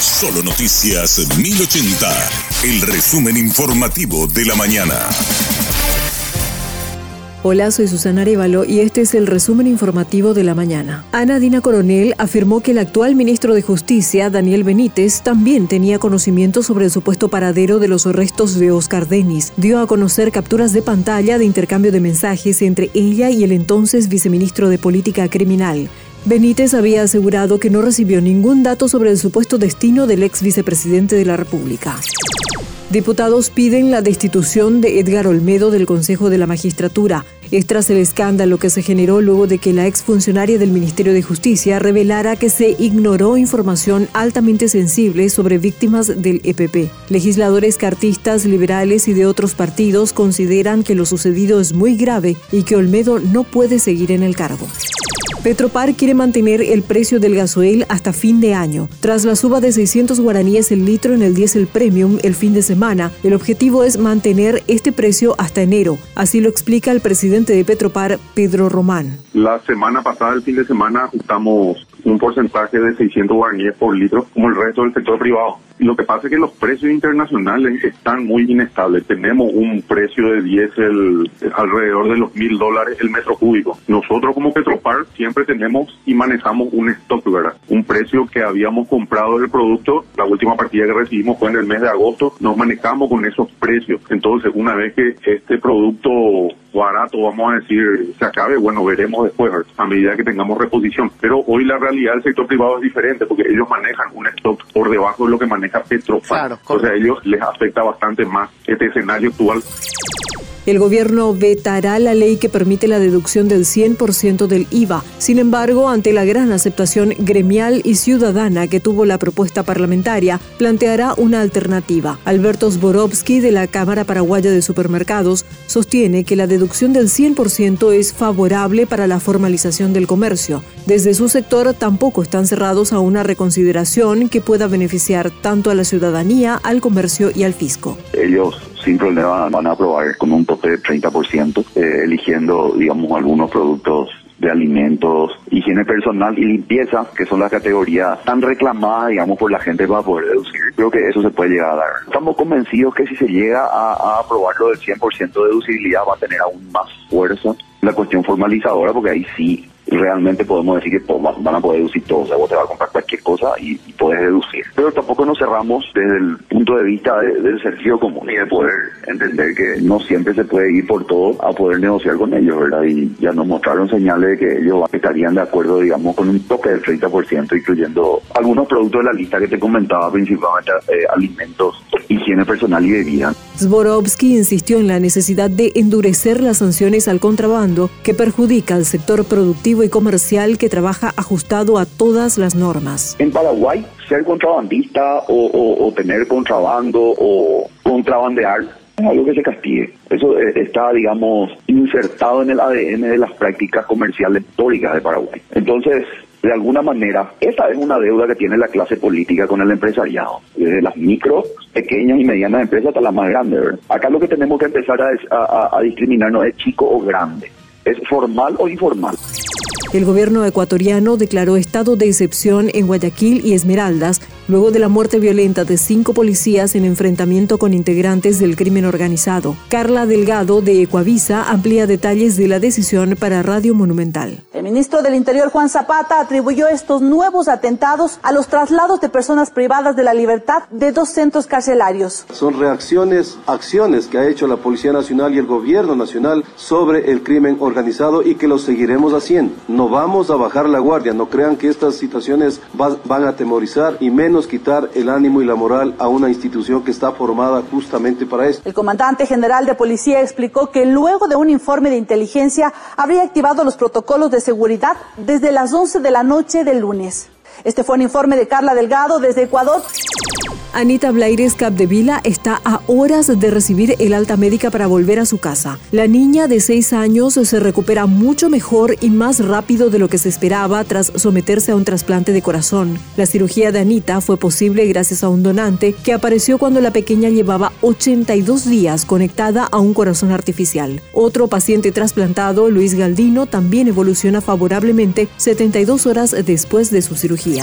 Solo Noticias 1080. El resumen informativo de la mañana. Hola, soy Susana Arevalo y este es el resumen informativo de la mañana. Ana Dina Coronel afirmó que el actual ministro de Justicia, Daniel Benítez, también tenía conocimiento sobre el supuesto paradero de los restos de Oscar Denis. Dio a conocer capturas de pantalla de intercambio de mensajes entre ella y el entonces viceministro de Política Criminal. Benítez había asegurado que no recibió ningún dato sobre el supuesto destino del ex vicepresidente de la República. Diputados piden la destitución de Edgar Olmedo del Consejo de la Magistratura. Es tras el escándalo que se generó luego de que la exfuncionaria del Ministerio de Justicia revelara que se ignoró información altamente sensible sobre víctimas del EPP. Legisladores cartistas, liberales y de otros partidos consideran que lo sucedido es muy grave y que Olmedo no puede seguir en el cargo. Petropar quiere mantener el precio del gasoil hasta fin de año. Tras la suba de 600 guaraníes el litro en el diésel premium el fin de semana, el objetivo es mantener este precio hasta enero. Así lo explica el presidente de Petropar, Pedro Román. La semana pasada, el fin de semana, ajustamos un porcentaje de 600 guaraníes por litro, como el resto del sector privado. Lo que pasa es que los precios internacionales están muy inestables. Tenemos un precio de diésel alrededor de los mil dólares el metro cúbico. Nosotros como Petropar siempre tenemos y manejamos un stock, ¿verdad? Un precio que habíamos comprado del producto, la última partida que recibimos fue en el mes de agosto, nos manejamos con esos precios. Entonces, una vez que este producto barato, vamos a decir, se acabe, bueno, veremos después, a medida que tengamos reposición. Pero hoy la realidad del sector privado es diferente porque ellos manejan un stock por debajo de lo que maneja Petrofar. Claro, o sea, a ellos les afecta bastante más este escenario actual. El gobierno vetará la ley que permite la deducción del 100% del IVA. Sin embargo, ante la gran aceptación gremial y ciudadana que tuvo la propuesta parlamentaria, planteará una alternativa. Alberto Zborowski de la Cámara Paraguaya de Supermercados sostiene que la deducción del 100% es favorable para la formalización del comercio. Desde su sector tampoco están cerrados a una reconsideración que pueda beneficiar tanto a la ciudadanía, al comercio y al fisco. Ellos sin problema van a aprobar con un tope de 30%, eh, eligiendo, digamos, algunos productos de alimentos, higiene personal y limpieza, que son las categorías tan reclamadas, digamos, por la gente para poder deducir. Creo que eso se puede llegar a dar. Estamos convencidos que si se llega a, a aprobarlo del 100% de deducibilidad va a tener aún más fuerza la cuestión formalizadora, porque ahí sí realmente podemos decir que van a poder deducir todo. O sea, vos te vas a comprar cualquier cosa y, puedes deducir. Pero tampoco nos cerramos desde el punto de vista del sentido común y de poder entender que no siempre se puede ir por todo a poder negociar con ellos, ¿verdad? Y ya nos mostraron señales de que ellos estarían de acuerdo, digamos, con un toque del 30%, incluyendo algunos productos de la lista que te comentaba, principalmente eh, alimentos, higiene personal y bebida. Zborowski insistió en la necesidad de endurecer las sanciones al contrabando que perjudica al sector productivo y comercial que trabaja ajustado a todas las normas. En Paraguay, ser contrabandista o, tener contrabando o contrabandear es algo que se castigue. Eso eh, está, digamos, insertado en el ADN de las prácticas comerciales históricas de Paraguay. Entonces, de alguna manera, esa es una deuda que tiene la clase política con el empresariado, desde las micro, pequeñas y medianas empresas hasta las más grandes. Acá lo que tenemos que empezar a, a discriminar no es chico o grande, es formal o informal. El gobierno ecuatoriano declaró estado de excepción en Guayaquil y Esmeraldas luego de la muerte violenta de cinco policías en enfrentamiento con integrantes del crimen organizado. Carla Delgado de Ecuavisa amplía detalles de la decisión para Radio Monumental. El ministro del Interior Juan Zapata atribuyó estos nuevos atentados a los traslados de personas privadas de la libertad de dos centros carcelarios. Son reacciones, acciones que ha hecho la Policía Nacional y el Gobierno Nacional sobre el crimen organizado y que lo seguiremos haciendo. No vamos a bajar la guardia, no crean que estas situaciones van a atemorizar y menos quitar el ánimo y la moral a una institución que está formada justamente para esto. El comandante general de policía explicó que luego de un informe de inteligencia habría activado los protocolos de seguridad desde las 11 de la noche del lunes. Este fue un informe de Carla Delgado desde Ecuador. Anita Blaires Capdevila está a horas de recibir el alta médica para volver a su casa. La niña de seis años se recupera mucho mejor y más rápido de lo que se esperaba tras someterse a un trasplante de corazón. La cirugía de Anita fue posible gracias a un donante que apareció cuando la pequeña llevaba 82 días conectada a un corazón artificial. Otro paciente trasplantado, Luis Galdino, también evoluciona favorablemente 72 horas después de su cirugía.